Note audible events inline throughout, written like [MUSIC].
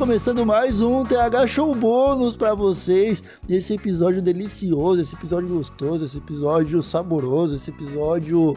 começando mais um TH Show bônus para vocês. Esse episódio delicioso, esse episódio gostoso, esse episódio saboroso, esse episódio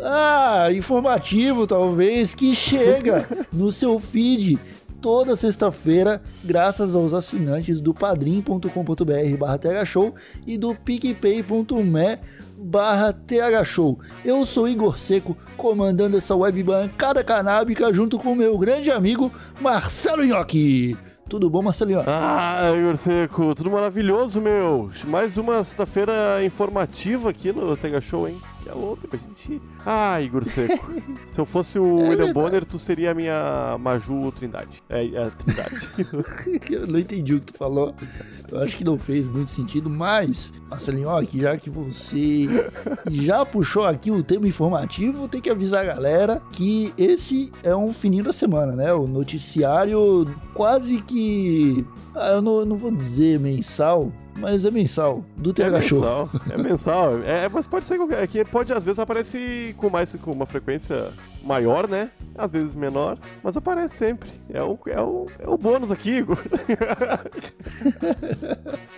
ah, informativo talvez que chega [LAUGHS] no seu feed toda sexta-feira, graças aos assinantes do padrim.com.br barra thshow e do picpay.me barra thshow. Eu sou Igor Seco, comandando essa web bancada canábica junto com meu grande amigo Marcelo Nhoque. Tudo bom, Marcelinho? Ah, Igor Seco, tudo maravilhoso, meu. Mais uma sexta-feira informativa aqui no Tega Show, hein? Que é louco, a gente. Ah, Igor Seco. [LAUGHS] Se eu fosse o é William Bonner, tu seria a minha Maju Trindade. É, é a Trindade. [LAUGHS] eu não entendi o que tu falou. Eu acho que não fez muito sentido, mas, Marcelinho, ó, que já que você já puxou aqui o tema informativo, tem que avisar a galera que esse é um fininho da semana, né? O noticiário quase que. Ah, eu não, não vou dizer mensal, mas é mensal, do TH é Show. Mensal, é mensal, [LAUGHS] é, mas pode ser qualquer. Aqui pode, às vezes, aparece com mais com uma frequência maior, né? Às vezes menor, mas aparece sempre. É o, é o, é o bônus aqui, Igor. [LAUGHS]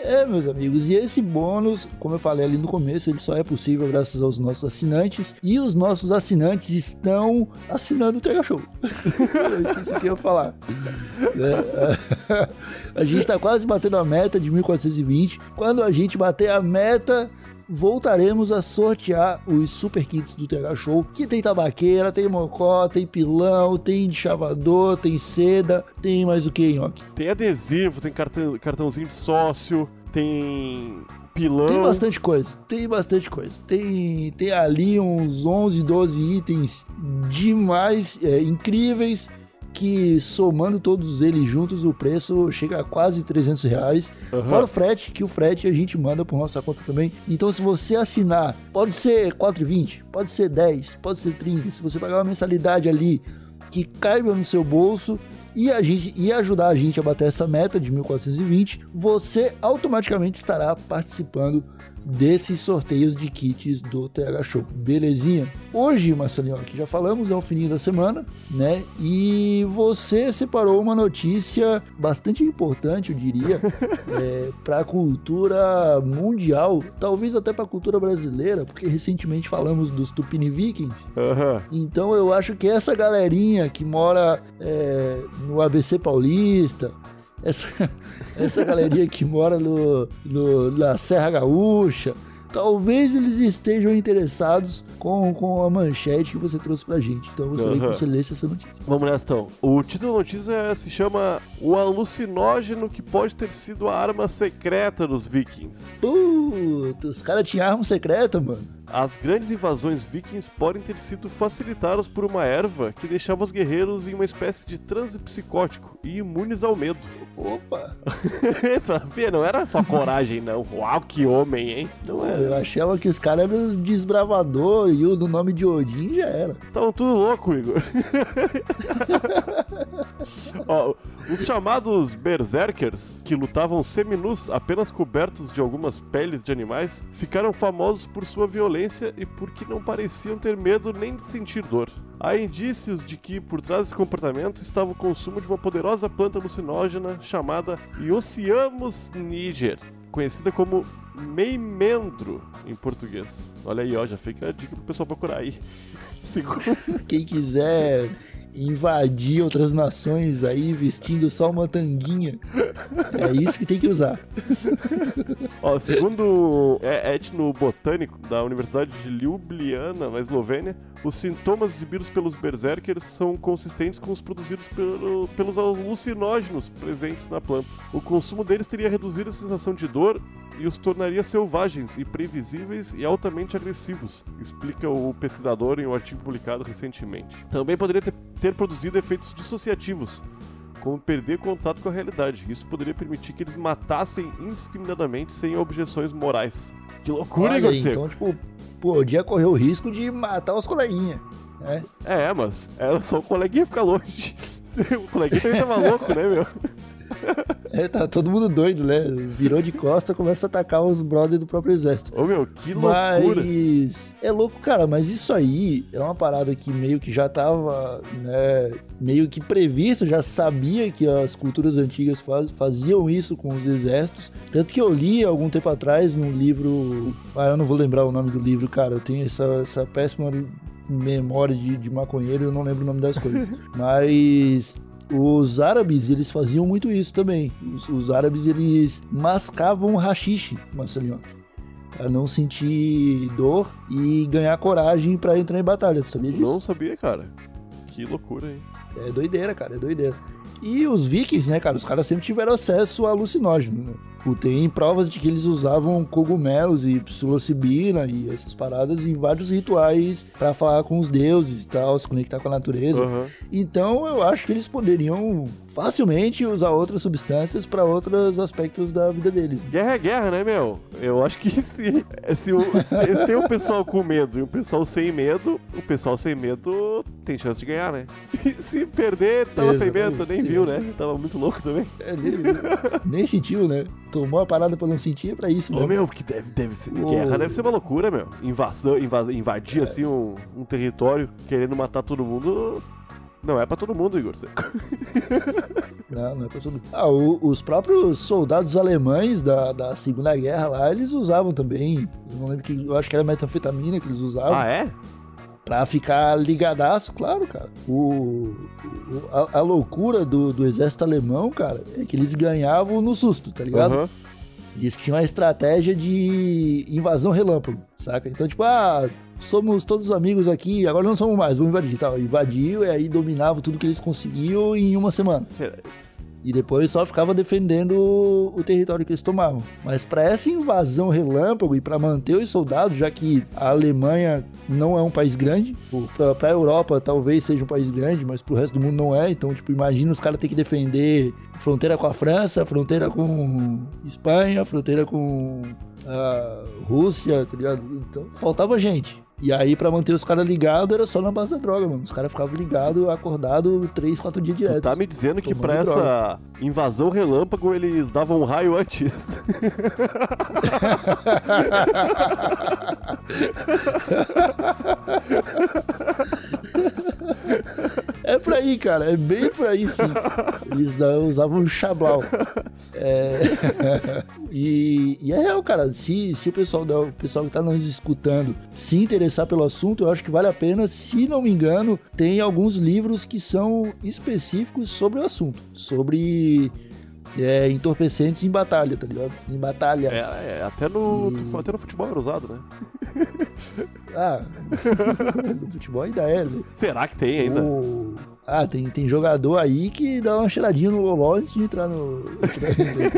é, meus amigos, e esse bônus, como eu falei ali no começo, ele só é possível graças aos nossos assinantes. E os nossos assinantes estão assinando o TH Show. [LAUGHS] eu esqueci o que eu ia falar. É, [LAUGHS] a gente tá quase batendo a meta de 1420. Quando a gente bater a meta voltaremos a sortear os super kits do TH Show, que tem tabaqueira, tem mocó, tem pilão, tem chavador, tem seda, tem mais o que, Nhoque? Tem adesivo, tem cartão, cartãozinho de sócio, tem pilão. Tem bastante coisa, tem bastante coisa. Tem, tem ali uns 11, 12 itens demais, é, incríveis que somando todos eles juntos o preço chega a quase 300 reais. Uhum. Fora o frete, que o frete a gente manda por nossa conta também. Então se você assinar, pode ser 4,20, pode ser 10, pode ser 30. Se você pagar uma mensalidade ali que caiba no seu bolso e a gente e ajudar a gente a bater essa meta de 1420, você automaticamente estará participando desses sorteios de kits do TH Show. Belezinha? Hoje, Marcelinho, que já falamos, é o fininho da semana, né? E você separou uma notícia bastante importante, eu diria, [LAUGHS] é, para a cultura mundial, talvez até para a cultura brasileira, porque recentemente falamos dos Tupini Vikings. Uhum. Então eu acho que essa galerinha que mora é, no ABC Paulista, essa, [LAUGHS] essa que mora no, no, na Serra Gaúcha, talvez eles estejam interessados com, com a manchete que você trouxe pra gente. Então eu gostaria uhum. que você lesse essa notícia. Vamos nessa então. O título da notícia se chama O alucinógeno que pode ter sido a arma secreta dos vikings. Puta, os caras tinham arma secreta, mano. As grandes invasões vikings podem ter sido facilitadas por uma erva que deixava os guerreiros em uma espécie de transe psicótico e imunes ao medo. Opa! [LAUGHS] Não era só coragem, não. Uau, que homem, hein? Não era. Eu achava que os caras eram desbravador e o do nome de Odin já era. Estavam tudo louco, Igor. [LAUGHS] Ó, os chamados berserkers, que lutavam seminus apenas cobertos de algumas peles de animais, ficaram famosos por sua violência e porque não pareciam ter medo nem de sentir dor. Há indícios de que por trás desse comportamento estava o consumo de uma poderosa planta alucinógena chamada Iociamus niger, conhecida como meimendro em português. Olha aí, ó, já fica a dica pro pessoal procurar aí. [LAUGHS] Segundo... Quem quiser invadir outras nações aí vestindo só uma tanguinha. É isso que tem que usar. Ó, segundo é, etnobotânico da Universidade de Ljubljana, na Eslovênia, os sintomas exibidos pelos berserkers são consistentes com os produzidos pelo, pelos alucinógenos presentes na planta. O consumo deles teria reduzido a sensação de dor e os tornaria selvagens, imprevisíveis e altamente agressivos, explica o pesquisador em um artigo publicado recentemente. Também poderia ter, ter produzido efeitos dissociativos, como perder contato com a realidade. Isso poderia permitir que eles matassem indiscriminadamente sem objeções morais. Que loucura, Olha, Igor Então, tipo, podia correr o risco de matar os coleguinhas. Né? É, mas era só o coleguinha ficar longe. [LAUGHS] o coleguinha também tava louco, né, meu? [LAUGHS] É, tá todo mundo doido, né? Virou de costa, começa a atacar os brothers do próprio exército. Ô meu, que loucura. Mas é louco, cara, mas isso aí é uma parada que meio que já tava, né, meio que previsto, já sabia que as culturas antigas faz, faziam isso com os exércitos. Tanto que eu li algum tempo atrás num livro, ah, eu não vou lembrar o nome do livro, cara, eu tenho essa, essa péssima memória de, de maconheiro, eu não lembro o nome das coisas. [LAUGHS] Mas os árabes, eles faziam muito isso também. Os, os árabes, eles mascavam rachixe, Marcelinho. Pra não sentir dor e ganhar coragem para entrar em batalha. Tu sabia disso? Não sabia, cara. Que loucura, hein? É doideira, cara, é doideira. E os vikings, né, cara, os caras sempre tiveram acesso a alucinógeno, né? Tem provas de que eles usavam cogumelos e psilocibina e essas paradas em vários rituais para falar com os deuses e tal, se conectar com a natureza. Uhum. Então eu acho que eles poderiam facilmente usar outras substâncias para outros aspectos da vida deles. Guerra é guerra, né, meu? Eu acho que [LAUGHS] se, se, o, se tem o pessoal com medo e o pessoal sem medo, o pessoal sem medo tem chance de ganhar, né? [LAUGHS] E se perder, tava Exatamente. sem medo, nem viu, né? Tava muito louco também. É, nem, nem sentiu, né? tomou a parada pra não sentir, é pra isso. Ô, meu, porque deve, deve ser. Guerra deve ser uma loucura, meu. Invasão, invas, invadir, é. assim, um, um território, querendo matar todo mundo. Não é pra todo mundo, Igor. [LAUGHS] Não, não é pra todo mundo. Ah, o, os próprios soldados alemães da, da Segunda Guerra lá, eles usavam também. Eu não lembro que. Eu acho que era metanfetamina que eles usavam. Ah, é? Pra ficar ligadaço, claro, cara. O, a, a, loucura do, do exército alemão, cara, é que eles ganhavam no susto, tá ligado? Uhum. Diz que tinha uma estratégia de invasão relâmpago, saca? Então, tipo, ah, somos todos amigos aqui, agora não somos mais, vamos invadir. Tal. Invadiu e aí dominava tudo que eles conseguiam em uma semana. E depois só ficava defendendo o território que eles tomavam. Mas para essa invasão relâmpago e para manter os soldados, já que a Alemanha não é um país grande, para a Europa talvez seja um país grande, mas para o resto do mundo não é. Então, tipo, imagina os caras ter que defender fronteira com a França, fronteira com Espanha, fronteira com a Rússia, tá ligado? Então, faltava gente. E aí, pra manter os caras ligados, era só na base da droga, mano. Os caras ficavam ligados, acordados, 3, 4 dias direto. Tu tá me dizendo que pra droga. essa invasão relâmpago eles davam um raio antes? [LAUGHS] É por aí, cara. É bem por aí, sim. Eles usavam um chablau. É... [LAUGHS] e, e, é real, cara. Se, se o, pessoal, o pessoal que tá nos escutando se interessar pelo assunto, eu acho que vale a pena. Se não me engano, tem alguns livros que são específicos sobre o assunto. Sobre é, entorpecentes em batalha, tá ligado? Em batalhas. É, é até, no, e... até no futebol era usado, né? ah, [LAUGHS] no futebol ainda é, né? Será que tem ainda? O... Ah, tem, tem jogador aí que dá uma cheiradinha no loló antes de entrar no.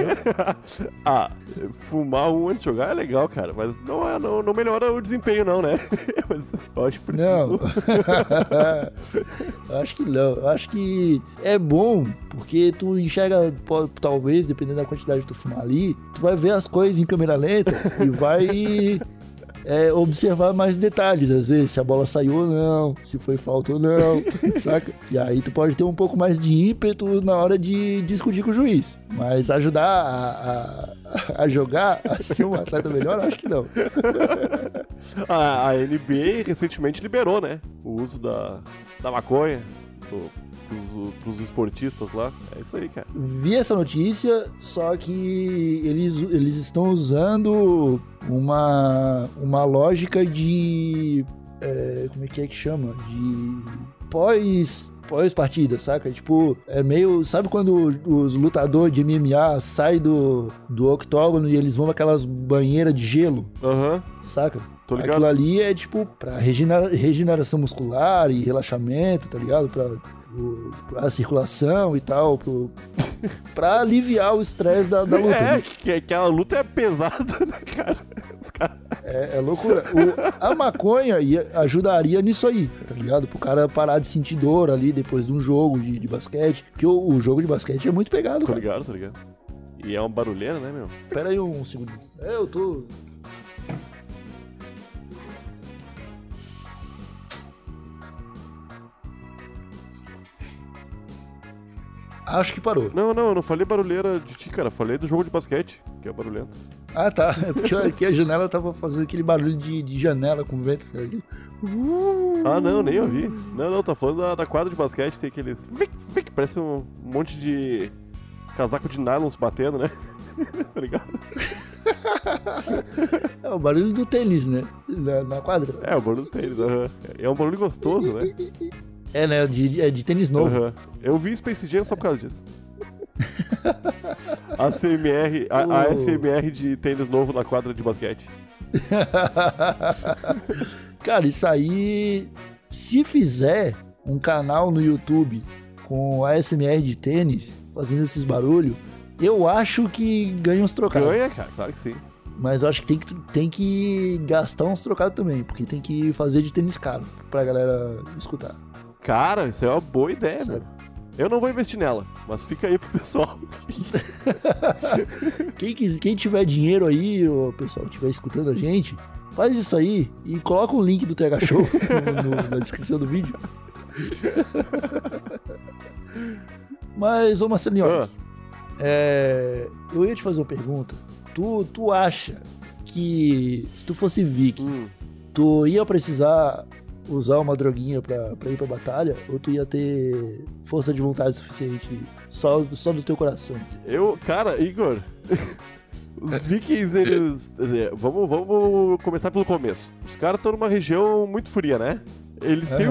[LAUGHS] ah, fumar um antes de jogar é legal, cara, mas não, é, não, não melhora o desempenho, não, né? [LAUGHS] mas eu acho que precisa. Não. [LAUGHS] acho que não. Acho que é bom, porque tu enxerga, talvez, dependendo da quantidade que tu fumar ali, tu vai ver as coisas em câmera lenta e vai é, observar mais detalhes, às vezes, se a bola saiu ou não, se foi falta ou não, [LAUGHS] saca? E aí tu pode ter um pouco mais de ímpeto na hora de discutir com o juiz. Mas ajudar a, a, a jogar, a ser um atleta melhor, acho que não. [LAUGHS] a, a NBA recentemente liberou, né? O uso da, da maconha. Do pros, pros esportistas lá. É isso aí, cara. Vi essa notícia, só que eles, eles estão usando uma, uma lógica de. É, como é que é que chama? De pós pós-partida, saca? Tipo, é meio. Sabe quando os lutadores de MMA saem do, do octógono e eles vão aquelas banheiras de gelo? Aham. Uhum. Saca? Tô ligado. Aquilo ali é tipo pra regenera, regeneração muscular e relaxamento, tá ligado? Pra a circulação e tal, pro, [LAUGHS] pra aliviar o estresse da, da, luta. É, né? que aquela luta é pesada, [LAUGHS] né, cara? cara... É, é, loucura. O, a maconha ia, ajudaria nisso aí, tá ligado? Pro cara parar de sentir dor ali depois de um jogo de, de basquete. Porque o, o, jogo de basquete é muito pegado. Tô ligado, tô ligado. E é uma barulheira, né, meu? Espera aí um segundo. É, eu tô. Acho que parou. Não, não, eu não falei barulheira de ti, cara. Falei do jogo de basquete, que é barulhento. Ah, tá. É porque aqui a janela tava fazendo aquele barulho de, de janela com vento. Ah, não, nem ouvi. Não, não, tá falando da, da quadra de basquete, tem aqueles. Vic, vic, parece um monte de casaco de nylon se batendo, né? [LAUGHS] tá ligado? É o barulho do tênis, né? Na, na quadra. É, o barulho do tênis, aham. É um barulho gostoso, né? É, né? De, é de tênis novo. Aham. Eu vi Space Jam só por causa disso. [LAUGHS] A CMR, a, a SMR de tênis novo na quadra de basquete. [LAUGHS] Cara, isso aí. Se fizer um canal no YouTube com ASMR de tênis, fazendo esses barulhos, eu acho que ganha uns trocados. Ganha, cara, claro que sim. Mas eu acho que tem que, tem que gastar uns trocados também, porque tem que fazer de tênis caro pra galera escutar. Cara, isso é uma boa ideia, Sabe? meu. Eu não vou investir nela, mas fica aí pro pessoal. [LAUGHS] Quem, quem tiver dinheiro aí, o pessoal que estiver escutando a gente, faz isso aí e coloca um link do TH Show [LAUGHS] no- no- na descrição do vídeo. [LAUGHS] Mas, ô Marcelinho, Ah, é, eu ia te fazer uma pergunta. Tu, tu acha que se tu fosse Viking, hum, tu ia precisar usar uma droguinha pra, pra ir pra batalha? Ou tu ia ter força de vontade suficiente só, só do teu coração? eu, cara, Igor. [LAUGHS] Os vikings, eles. dizer, Vamos, vamos começar pelo começo. Os caras estão numa região muito fria, né? Eles têm.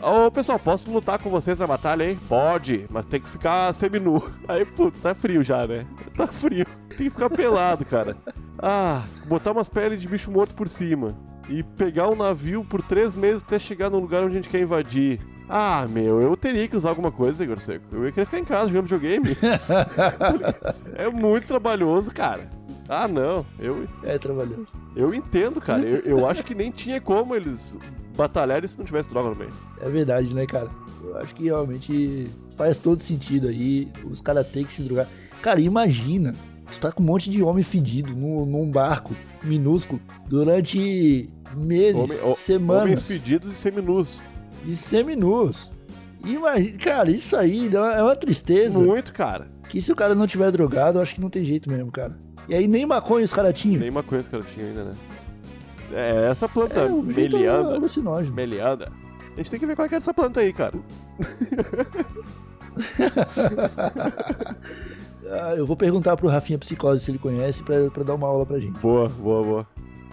Ô, pessoal, posso lutar com vocês na batalha, hein? Pode, mas tem que ficar seminu. [LAUGHS] Aí, putz, tá frio já, né? Tá frio. Tem que ficar pelado, cara. Ah, botar umas peles de bicho morto por cima. E pegar um navio por três meses até chegar no lugar onde a gente quer invadir. Ah, meu, eu teria que usar alguma coisa, Igor Seco. Eu ia querer ficar em casa jogando videogame. [LAUGHS] é muito trabalhoso, cara. Ah, não. Eu, É trabalhoso. eu entendo, cara. Eu, eu acho que nem tinha como eles batalharem se não tivesse droga no meio. É verdade, né, cara? Eu acho que realmente faz todo sentido aí. Os caras têm que se drogar. Cara, imagina. Tu tá com um monte de homem fedido no, num barco minúsculo durante meses, Homem- o- semanas Homens fedidos e seminus. e seminus. Imagina, cara, isso aí é uma tristeza. Muito, cara. Que se o cara não tiver drogado, eu acho que não tem jeito mesmo, cara. E aí nem maconha os caras tinham. Nem maconha esse cara tinha ainda, né? É, essa planta É, melianda. alucinógeno. Melianda. A gente tem que ver qual é que é essa planta aí, cara. [LAUGHS] [LAUGHS] Ah, eu vou perguntar pro Rafinha Psicose se ele conhece pra, pra dar uma aula pra gente. Boa, boa, boa.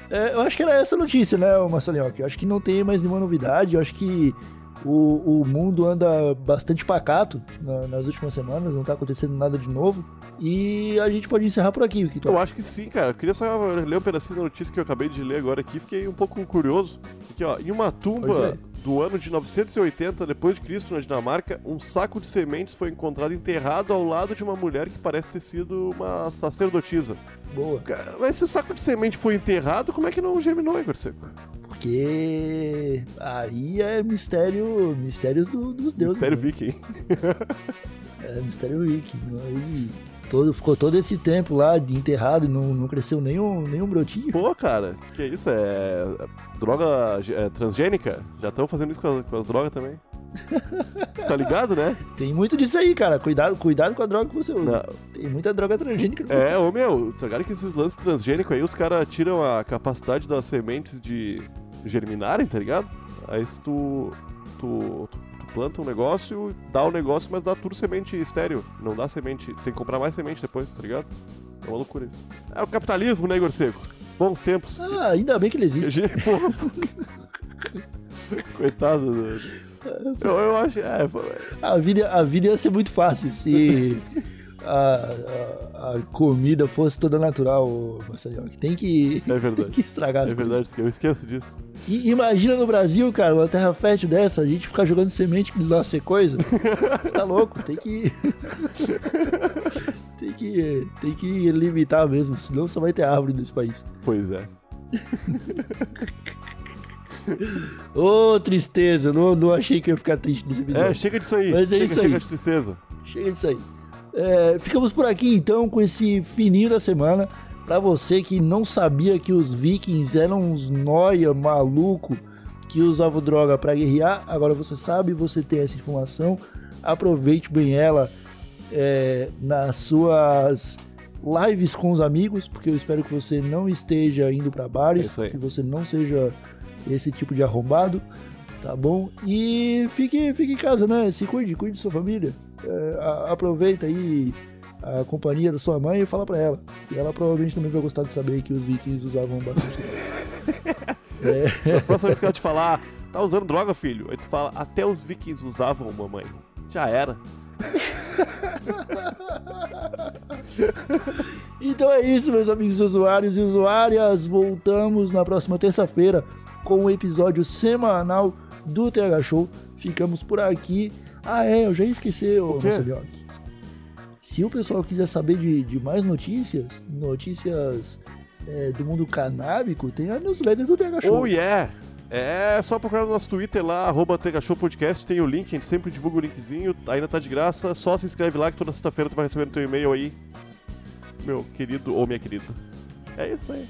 É, eu acho que era essa a notícia, né, Marcelinho? Eu acho que não tem mais nenhuma novidade. Eu acho que o, o mundo anda bastante pacato na- nas últimas semanas, não tá acontecendo nada de novo. E a gente pode encerrar por aqui, o que tu Eu acho que sim, cara. Eu queria só ler um pedacinho da notícia que eu acabei de ler agora aqui. Fiquei um pouco curioso. Aqui, ó. Em uma tumba. Do ano de 980 depois de Cristo na Dinamarca, um saco de sementes foi encontrado enterrado ao lado de uma mulher que parece ter sido uma sacerdotisa. Boa. Mas se o saco de semente foi enterrado, como é que não germinou, Igor Seco? Porque aí é mistério, mistérios do- dos deuses. Mistério né? viking. [LAUGHS] É mistério Wiki. Aí todo, ficou todo esse tempo lá de enterrado e não, não cresceu nenhum, nenhum brotinho. Pô, cara, que isso? É droga é, transgênica? Já estão fazendo isso com as, com as drogas também? [LAUGHS] Você tá ligado, né? Tem muito disso aí, cara. Cuidado, cuidado com a droga que você usa. Não. Tem muita droga transgênica. É, ô meu, tá ligado que esses lances transgênicos aí, os caras tiram a capacidade das sementes de germinarem, tá ligado? Aí se tu, tu, tu planta um negócio, dá o negócio, mas dá tudo semente estéreo. Não dá semente, tem que comprar mais semente depois, tá ligado? É uma loucura isso. É o capitalismo, né, Igor Seco? Bons tempos. Ah, ainda bem que ele existe. [LAUGHS] Coitado do... Eu, eu acho. É, A vida, a vida ia ser muito fácil se a, a, a comida fosse toda natural, Marcelinho. Tem que, é tem verdade. que estragar É verdade, eu esqueço disso. coisas. E imagina no Brasil, cara, uma terra fértil dessa, a gente ficar jogando semente que não nascer coisa. Você tá louco, tem que. [LAUGHS] tem que. Tem que limitar mesmo, senão só vai ter árvore nesse país. Pois é. Ô, tristeza, não, não achei que ia ficar triste nesse episódio. É, chega disso aí. Mas é chega, isso chega aí. de tristeza. Chega disso aí. É, ficamos por aqui então com esse fininho da semana. Pra você que não sabia que os vikings eram uns noia maluco que usavam droga pra guerrear, agora você sabe, você tem essa informação. aproveite bem ela é, nas suas lives com os amigos, porque eu espero que você não esteja indo para bares, É que você não seja esse tipo de arrombado, tá bom? E fique, fique em casa, né? Se cuide, cuide de sua família. É, a- aproveita aí a companhia da sua mãe e fala pra ela. E ela provavelmente também vai gostar de saber que os vikings usavam bastante. é, Na [LAUGHS] próxima vez que ela te falar, tá usando droga, filho? Aí tu fala, até os vikings usavam, mamãe. Já era. [LAUGHS] Então é isso, meus amigos usuários e usuárias. Voltamos na próxima terça-feira com o episódio semanal do TH Show. Ficamos por aqui. Ah, é, eu já esqueci? Marcelinho. Se o pessoal quiser saber de, de mais notícias, notícias é, do mundo canábico, tem a newsletter do TH Show. Oh yeah! É só procurar no nosso Twitter lá, arroba Podcast, tem o link, a gente sempre divulga o linkzinho, ainda tá de graça, só se inscreve lá que toda sexta-feira tu vai receber no teu e-mail aí, meu querido ou minha querida. É isso aí.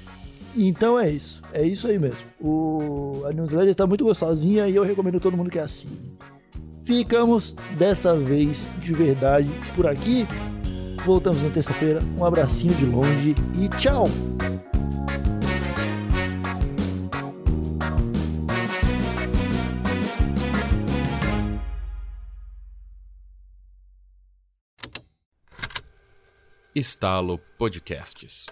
Então é isso. É isso aí mesmo. O... A newsletter tá muito gostosinha e eu recomendo todo mundo que assine. Ficamos dessa vez de verdade por aqui. Voltamos na terça-feira. Um abracinho de longe e tchau! Estalo Podcasts.